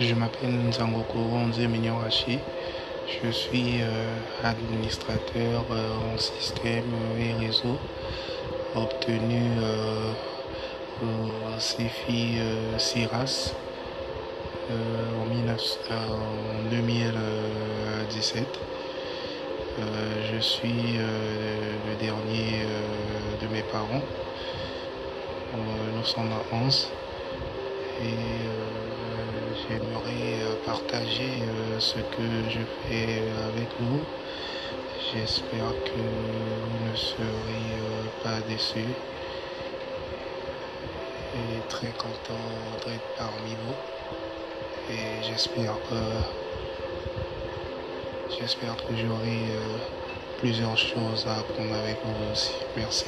Je m'appelle Nzangoko Onze Je suis euh, administrateur euh, en système et réseau obtenu euh, au CFI CIRAS en, 2017. je suis le dernier de mes parents. nous sommes à 11 et j'aimerais euh, partager euh, ce que je fais avec vous. J'espère que vous ne serez euh, pas déçus et très content d'être parmi vous. Et j'espère que j'espère que j'aurai plusieurs choses à apprendre avec vous aussi. Merci.